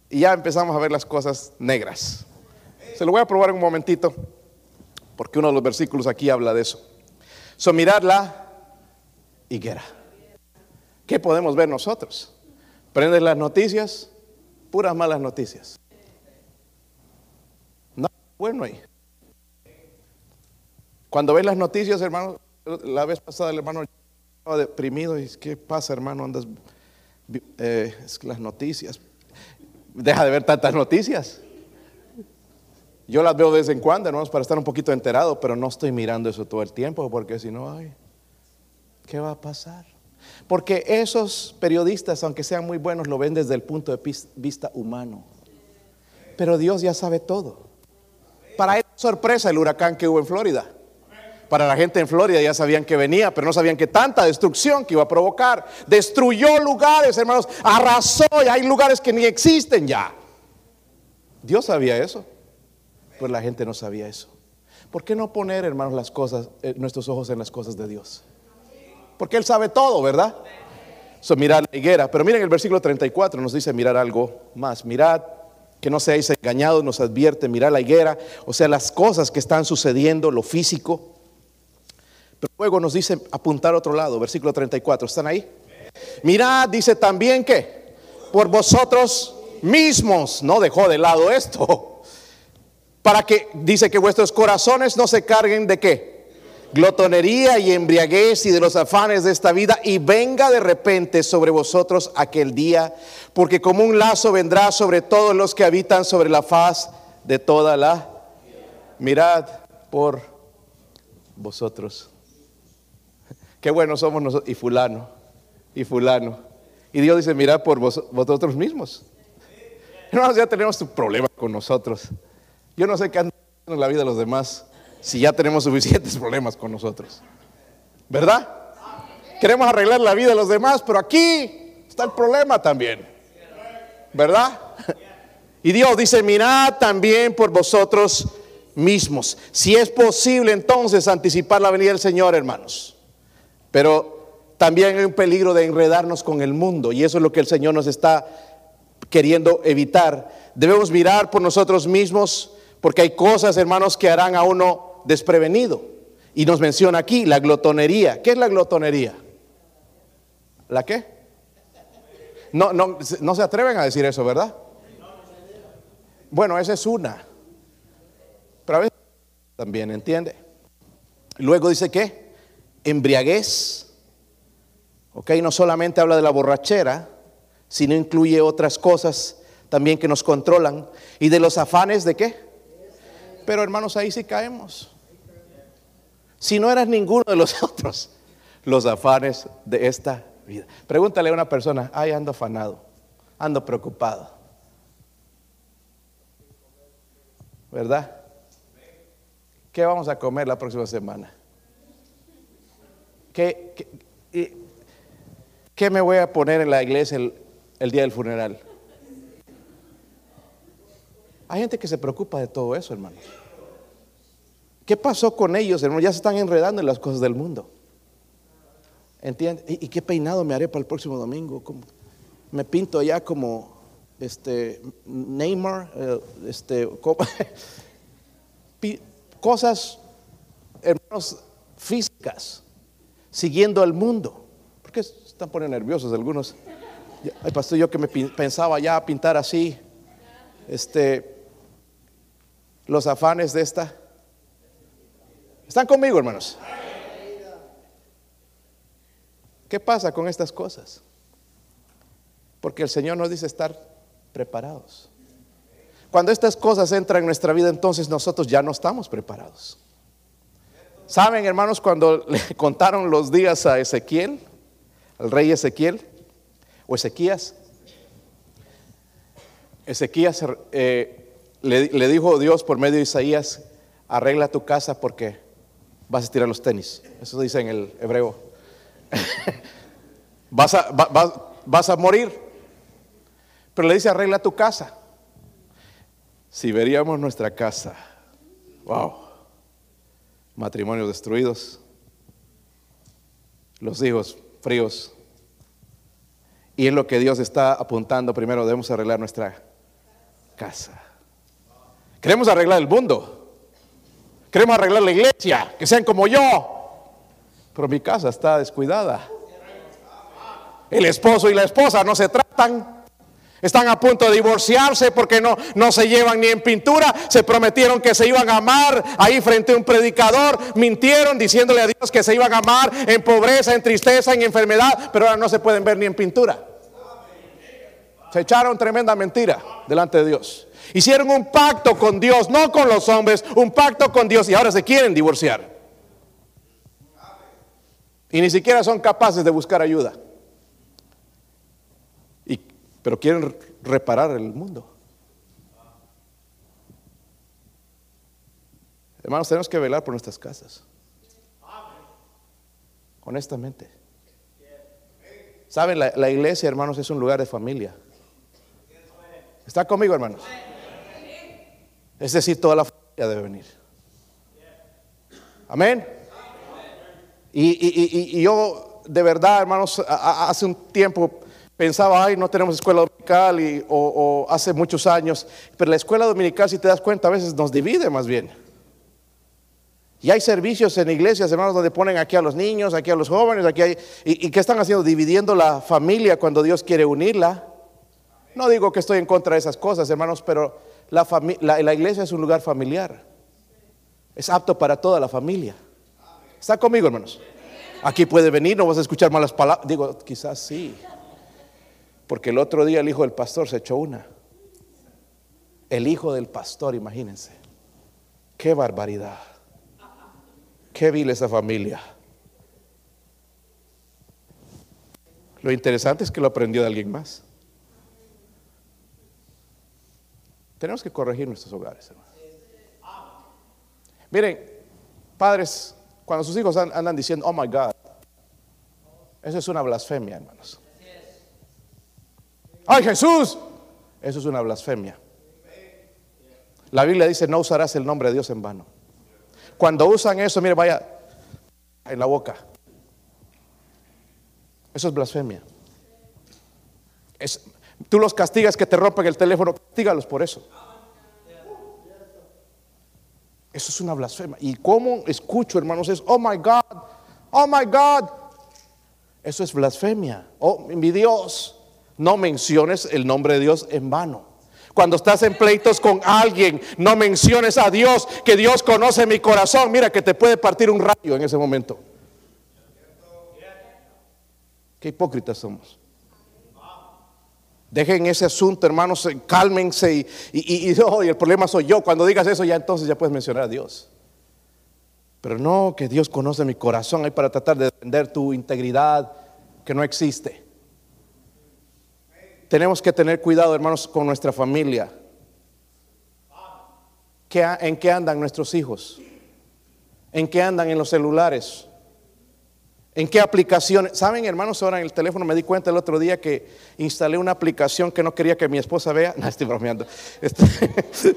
Speaker 1: y ya empezamos a ver las cosas negras. Se lo voy a probar en un momentito, porque uno de los versículos aquí habla de eso. So, mirar la higuera. ¿Qué podemos ver nosotros? Prendes las noticias, puras malas noticias. No, bueno ahí. Cuando ves las noticias, hermano, la vez pasada el hermano estaba deprimido y ¿qué pasa, hermano? Andas eh, es las noticias. Deja de ver tantas noticias. Yo las veo de vez en cuando, hermanos, para estar un poquito enterado, pero no estoy mirando eso todo el tiempo, porque si no, ay, ¿qué va a pasar? Porque esos periodistas, aunque sean muy buenos, lo ven desde el punto de vista humano. Pero Dios ya sabe todo. Para él, sorpresa el huracán que hubo en Florida. Para la gente en Florida ya sabían que venía, pero no sabían que tanta destrucción que iba a provocar. Destruyó lugares, hermanos, arrasó y hay lugares que ni existen ya. Dios sabía eso, pero la gente no sabía eso. ¿Por qué no poner, hermanos, las cosas, eh, nuestros ojos en las cosas de Dios? Porque Él sabe todo, ¿verdad? So, mirar la higuera. Pero miren el versículo 34 nos dice mirar algo más. Mirad que no seáis engañados, nos advierte, mirar la higuera, o sea, las cosas que están sucediendo, lo físico. Pero luego nos dice apuntar a otro lado, versículo 34, ¿están ahí? Mirad, dice también que por vosotros mismos, no dejó de lado esto, para que dice que vuestros corazones no se carguen de qué? Glotonería y embriaguez y de los afanes de esta vida y venga de repente sobre vosotros aquel día, porque como un lazo vendrá sobre todos los que habitan sobre la faz de toda la... Mirad por vosotros. Qué bueno somos nosotros. Y fulano, y fulano. Y Dios dice, mirad por vosotros mismos. Hermanos, ya tenemos tu problema con nosotros. Yo no sé qué anda en la vida de los demás si ya tenemos suficientes problemas con nosotros. ¿Verdad? Queremos arreglar la vida de los demás, pero aquí está el problema también. ¿Verdad? Y Dios dice, mirad también por vosotros mismos. Si es posible entonces anticipar la venida del Señor, hermanos. Pero también hay un peligro de enredarnos con el mundo y eso es lo que el Señor nos está queriendo evitar. Debemos mirar por nosotros mismos porque hay cosas, hermanos, que harán a uno desprevenido. Y nos menciona aquí la glotonería. ¿Qué es la glotonería? ¿La qué? No, no, no se atreven a decir eso, ¿verdad? Bueno, esa es una. Pero a veces también, ¿entiende? Luego dice que embriaguez. Ok, no solamente habla de la borrachera, sino incluye otras cosas también que nos controlan. ¿Y de los afanes de qué? Pero hermanos, ahí sí caemos. Si no eras ninguno de los otros, los afanes de esta vida. Pregúntale a una persona, ay, ando afanado, ando preocupado. ¿Verdad? ¿Qué vamos a comer la próxima semana? ¿Qué, me voy a poner en la iglesia el, día del funeral? Hay gente que se preocupa de todo eso, hermanos. ¿Qué pasó con ellos, hermanos? Ya se están enredando en las cosas del mundo. ¿Entiendes? ¿Y, qué peinado me haré para el próximo domingo? Me pinto ya como este Neymar, eh, este, cosas hermanos, físicas, siguiendo al mundo. ¿Por qué están poniendo nerviosos algunos? Ay, pastor, yo que me pensaba ya pintar así, este, los afanes de esta. ¿Están conmigo, hermanos? ¿Qué pasa con estas cosas? Porque el Señor nos dice estar preparados. Cuando estas cosas entran en nuestra vida, entonces nosotros ya no estamos preparados. ¿Saben, hermanos, cuando le contaron los días a Ezequiel, al rey Ezequiel, o Ezequías? Ezequías eh, le, dijo Dios por medio de Isaías, arregla tu casa porque vas a tirar los tenis. Eso dice en el hebreo. vas, a, vas a morir. Pero le dice, arregla tu casa. Si veríamos nuestra casa, wow, matrimonios destruidos, los hijos fríos. Y es lo que Dios está apuntando. Primero debemos arreglar nuestra casa. Queremos arreglar el mundo. Queremos arreglar la iglesia, que sean como yo. Pero mi casa está descuidada. El esposo y la esposa no se tratan. Están a punto de divorciarse porque no, no se llevan ni en pintura. Se prometieron que se iban a amar ahí frente a un predicador. Mintieron diciéndole a Dios que se iban a amar en pobreza, en tristeza, en enfermedad. Pero ahora no se pueden ver ni en pintura. Se echaron tremenda mentira delante de Dios. Hicieron un pacto con Dios, no con los hombres, un pacto con Dios y ahora se quieren divorciar. Y ni siquiera son capaces de buscar ayuda pero quieren reparar el mundo. Hermanos, tenemos que velar por nuestras casas. Honestamente. Saben, la, iglesia, hermanos, es un lugar de familia. ¿Está conmigo, hermanos? Es decir, toda la familia debe venir. Amén. Y, yo, de verdad, hermanos, hace un tiempo pensaba, ay, no tenemos escuela dominical y, o, hace muchos años, pero la escuela dominical, si te das cuenta, a veces nos divide más bien. Y hay servicios en iglesias, hermanos, donde ponen aquí a los niños, aquí a los jóvenes, aquí hay, y, ¿qué están haciendo? Dividiendo la familia cuando Dios quiere unirla. No digo que estoy en contra de esas cosas, hermanos, pero la, la, la iglesia es un lugar familiar. Es apto para toda la familia. ¿Está conmigo, hermanos? Aquí puede venir, no vas a escuchar malas palabras. Digo, quizás sí. Porque el otro día el hijo del pastor se echó una. El hijo del pastor, imagínense. Qué barbaridad. Qué vil esa familia. Lo interesante es que lo aprendió de alguien más. Tenemos que corregir nuestros hogares, hermanos. Miren, padres, cuando sus hijos andan diciendo, oh my God, eso es una blasfemia, hermanos. ¡Ay Jesús! Eso es una blasfemia. La Biblia dice, no usarás el nombre de Dios en vano. Cuando usan eso, mire, vaya en la boca. Eso es blasfemia. Tú los castigas que te rompen el teléfono, castígalos por eso. Eso es una blasfemia. Y cómo escucho, hermanos, es, oh my God, oh my God. Eso es blasfemia. Oh, mi Dios no menciones el nombre de Dios en vano. Cuando estás en pleitos con alguien, no menciones a Dios, que Dios conoce mi corazón. Mira que te puede partir un rayo en ese momento. Qué hipócritas somos. Dejen ese asunto, hermanos, cálmense y, y, y, el problema soy yo. Cuando digas eso, ya entonces ya puedes mencionar a Dios. Pero no que Dios conoce mi corazón ahí para tratar de defender tu integridad que no existe tenemos que tener cuidado, hermanos, con nuestra familia. ¿En qué andan nuestros hijos? ¿En qué andan en los celulares? ¿En qué aplicaciones? Saben, hermanos, ahora en el teléfono me di cuenta el otro día que instalé una aplicación que no quería que mi esposa vea. No, estoy bromeando. Este,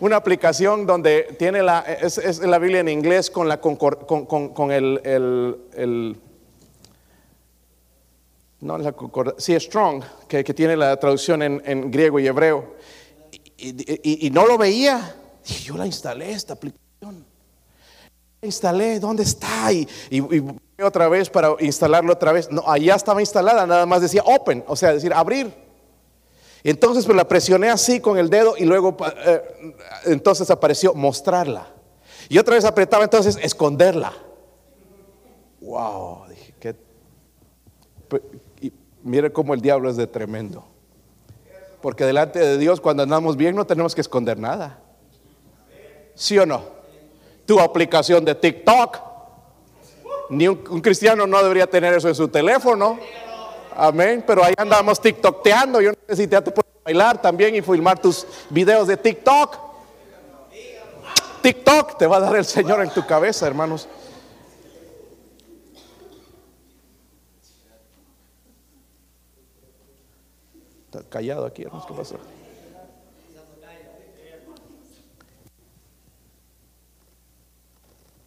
Speaker 1: una aplicación donde tiene la, es, la Biblia en inglés con, la, con, con, el, el no la sí, Strong, que, tiene la traducción en, griego y hebreo. Y, no lo veía. Y yo la instalé, esta aplicación. instalé, ¿dónde está? Y, y, y otra vez para instalarlo otra vez. No, allá estaba instalada, nada más decía open, o sea, decir abrir. Entonces pues la presioné así con el dedo y luego eh, entonces apareció mostrarla. Y otra vez apretaba entonces esconderla. Wow, dije, que mire cómo el diablo es de tremendo. Porque delante de Dios cuando andamos bien no tenemos que esconder nada. ¿Sí o no? tu aplicación de TikTok. Ni un, cristiano no debería tener eso en su teléfono. Amén. Pero ahí andamos TikTokteando. Yo si te puedes bailar también y filmar tus videos de TikTok. TikTok te va a dar el Señor en tu cabeza, hermanos. Callado aquí, hermanos. ¿Qué pasó?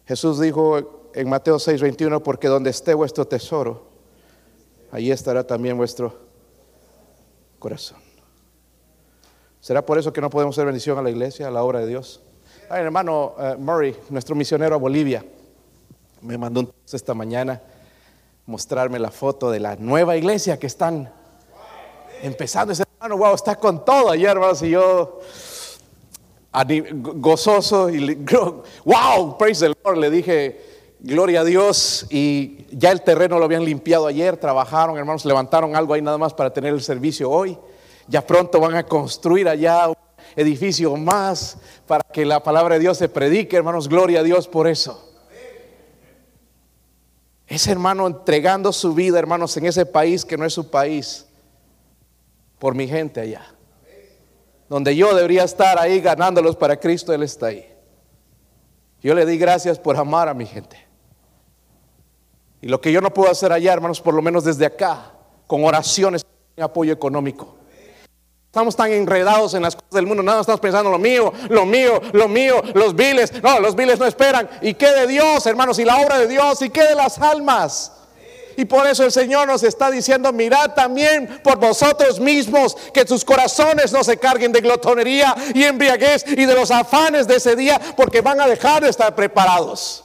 Speaker 1: Jesús dijo en Mateo 6:21, porque donde esté vuestro tesoro, allí estará también vuestro corazón. ¿Será por eso que no podemos ser bendición a la iglesia, a la obra de Dios? Ay, hermano eh, Murray, nuestro misionero a Bolivia, me mandó un esta mañana mostrarme la foto de la nueva iglesia que están empezando. Ese hermano, wow, está con todo ayer, hermanos, y yo gozoso y wow, praise the Lord, le dije, gloria a Dios y ya el terreno lo habían limpiado ayer, trabajaron, hermanos, levantaron algo ahí nada más para tener el servicio hoy. Ya pronto van a construir allá un edificio más para que la palabra de Dios se predique, hermanos, gloria a Dios por eso. Ese hermano entregando su vida, hermanos, en ese país que no es su país, por mi gente allá donde yo debería estar ahí ganándolos para Cristo, Él está ahí. Yo le di gracias por amar a mi gente. Y lo que yo no puedo hacer allá, hermanos, por lo menos desde acá, con oraciones y apoyo económico. Estamos tan enredados en las cosas del mundo, nada estamos pensando lo mío, lo mío, lo mío, los viles. No, los viles no esperan. ¿Y qué de Dios, hermanos? ¿Y la obra de Dios? ¿Y qué de las almas? Y por eso el Señor nos está diciendo, mirad también por vosotros mismos que sus corazones no se carguen de glotonería y embriaguez y de los afanes de ese día, porque van a dejar de estar preparados.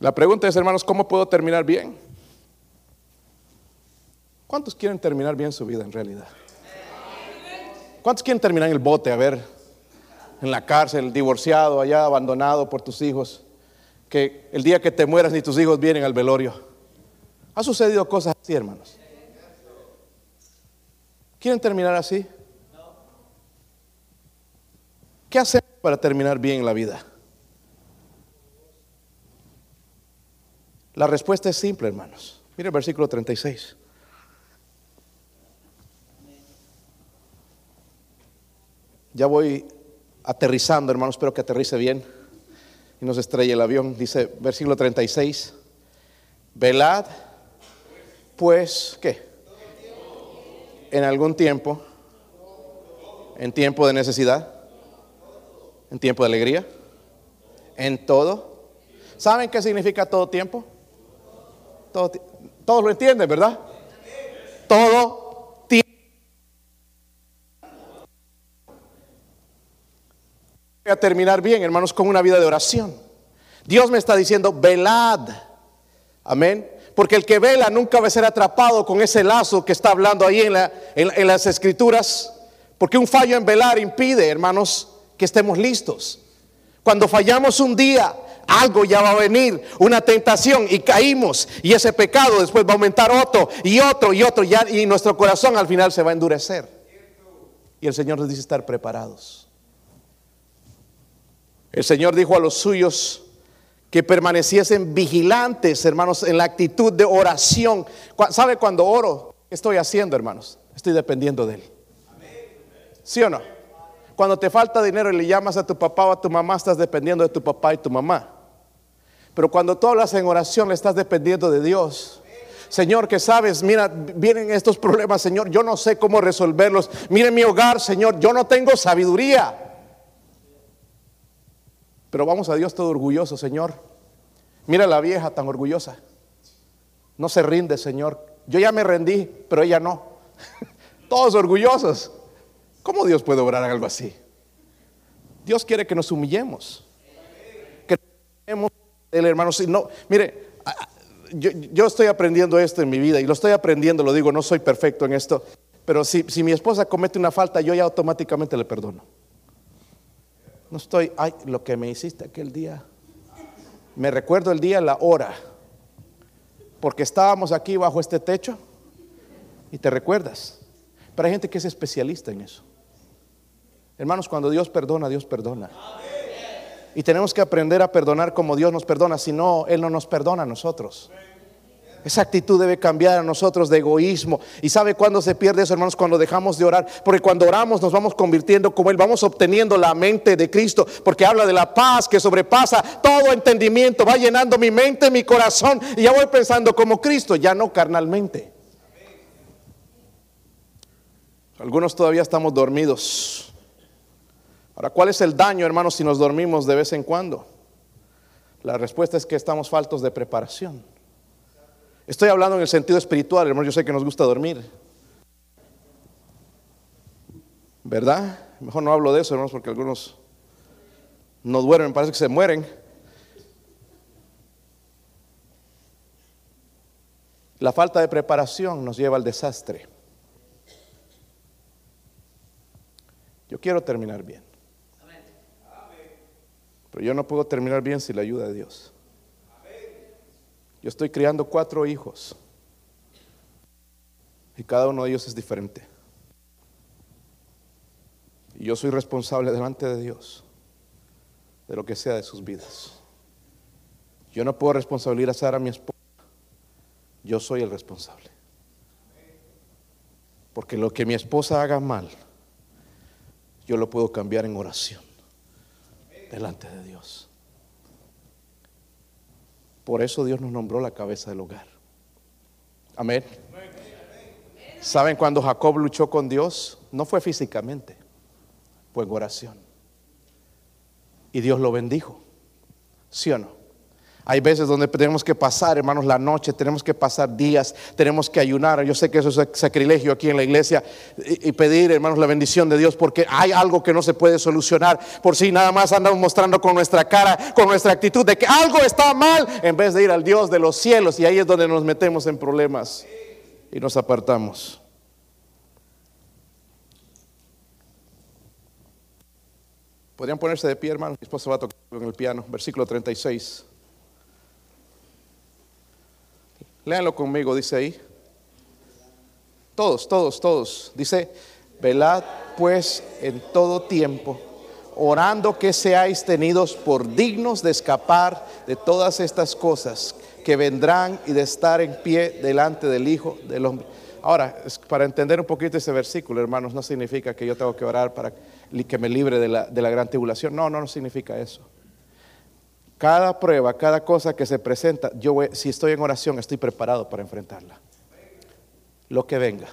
Speaker 1: La pregunta es, hermanos, ¿cómo puedo terminar bien? ¿Cuántos quieren terminar bien su vida en realidad? ¿Cuántos quieren terminar en el bote, a ver, en la cárcel, divorciado, allá abandonado por tus hijos? Que el día que te mueras ni tus hijos vienen al velorio. Ha sucedido cosas así, hermanos. ¿Quieren terminar así? ¿Qué hacemos para terminar bien la vida? La respuesta es simple, hermanos. Mire el versículo 36. Ya voy aterrizando, hermanos, espero que aterrice bien y nos estrella el avión. Dice versículo 36, velad, pues, ¿qué? En algún tiempo, en tiempo de necesidad, en tiempo de alegría, en todo. ¿Saben qué significa todo tiempo? Todo, todos lo entienden, ¿verdad? Todo tiempo. A terminar bien, hermanos, con una vida de oración. Dios me está diciendo, velad. Amén. Porque el que vela nunca va a ser atrapado con ese lazo que está hablando ahí en, la, en las escrituras. Porque un fallo en velar impide, hermanos, que estemos listos. Cuando fallamos un día, algo ya va a venir, una tentación y caímos y ese pecado después va a aumentar otro y otro y otro y nuestro corazón al final se va a endurecer. Y el Señor nos dice estar preparados. El Señor dijo a los suyos que permaneciesen vigilantes, hermanos, en la actitud de oración. ¿Sabe cuando oro? ¿Qué estoy haciendo, hermanos? Estoy dependiendo de Él. ¿Sí o no? Cuando te falta dinero y le llamas a tu papá o a tu mamá, estás dependiendo de tu papá y tu mamá. Pero cuando tú hablas en oración, le estás dependiendo de Dios. Señor, que sabes, mira, vienen estos problemas, Señor, yo no sé cómo resolverlos. Mire mi hogar, Señor, yo no tengo sabiduría. Pero vamos a Dios todo orgulloso, Señor. Mira la vieja tan orgullosa. No se rinde, Señor. Yo ya me rendí, pero ella no. Todos orgullosos. ¿Cómo Dios puede obrar algo así? Dios quiere que nos humillemos. Que nos humillemos, el hermano. Si no, mire, yo, yo, estoy aprendiendo esto en mi vida y lo estoy aprendiendo, lo digo, no soy perfecto en esto. Pero si, si mi esposa comete una falta, yo ya automáticamente le perdono. No estoy, ay, lo que me hiciste aquel día. Me recuerdo el día, la hora. Porque estábamos aquí bajo este techo y te recuerdas. Pero hay gente que es especialista en eso. Hermanos, cuando Dios perdona, Dios perdona. Y tenemos que aprender a perdonar como Dios nos perdona, si no, Él no nos perdona a nosotros. Esa actitud debe cambiar a nosotros de egoísmo. ¿Y sabe cuándo se pierde eso, hermanos? Cuando dejamos de orar. Porque cuando oramos nos vamos convirtiendo como Él, vamos obteniendo la mente de Cristo. Porque habla de la paz que sobrepasa todo entendimiento. Va llenando mi mente, mi corazón. Y ya voy pensando como Cristo, ya no carnalmente. Algunos todavía estamos dormidos. Ahora, ¿cuál es el daño, hermanos, si nos dormimos de vez en cuando? La respuesta es que estamos faltos de preparación. Estoy hablando en el sentido espiritual, hermanos, yo sé que nos gusta dormir. ¿Verdad? Mejor no hablo de eso, hermanos, porque algunos no duermen, parece que se mueren. La falta de preparación nos lleva al desastre. Yo quiero terminar bien. Pero yo no puedo terminar bien sin la ayuda de Dios. Yo estoy criando cuatro hijos. Y cada uno de ellos es diferente. Y yo soy responsable delante de Dios de lo que sea de sus vidas. Yo no puedo responsabilizar a mi esposa. Yo soy el responsable. Porque lo que mi esposa haga mal, yo lo puedo cambiar en oración delante de Dios. Por eso Dios nos nombró la cabeza del hogar. Amén. ¿Saben cuando Jacob luchó con Dios? No fue físicamente, fue en oración. Y Dios lo bendijo. ¿Sí o no? Hay veces donde tenemos que pasar, hermanos, la noche, tenemos que pasar días, tenemos que ayunar. Yo sé que eso es sacrilegio aquí en la iglesia y, pedir, hermanos, la bendición de Dios porque hay algo que no se puede solucionar por si nada más andamos mostrando con nuestra cara, con nuestra actitud de que algo está mal en vez de ir al Dios de los cielos y ahí es donde nos metemos en problemas y nos apartamos. Podrían ponerse de pie, hermano. Mi esposa va a tocar con el piano. Versículo 36. Léanlo conmigo, dice ahí. Todos, todos, todos. Dice, velad pues en todo tiempo, orando que seáis tenidos por dignos de escapar de todas estas cosas que vendrán y de estar en pie delante del Hijo del Hombre. Ahora, para entender un poquito ese versículo, hermanos, no significa que yo tengo que orar para que me libre de la, de la gran tribulación. No, no, no significa eso. Cada prueba, cada cosa que se presenta, yo si estoy en oración, estoy preparado para enfrentarla. Lo que venga.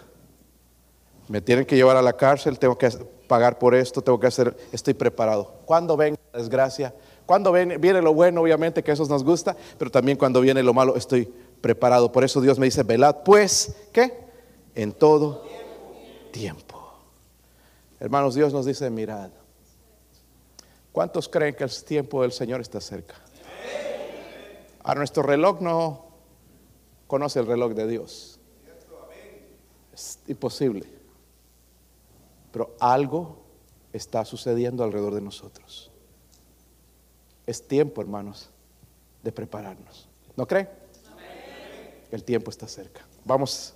Speaker 1: Me tienen que llevar a la cárcel, tengo que pagar por esto, tengo que hacer, estoy preparado. Cuando venga la desgracia, cuando viene, viene lo bueno, obviamente que eso nos gusta, pero también cuando viene lo malo, estoy preparado. Por eso Dios me dice, velad pues, ¿qué? En todo tiempo. Hermanos, Dios nos dice, mirad, ¿Cuántos creen que el tiempo del Señor está cerca? A nuestro reloj no conoce el reloj de Dios. Es imposible. Pero algo está sucediendo alrededor de nosotros. Es tiempo, hermanos, de prepararnos. ¿No creen? El tiempo está cerca. Vamos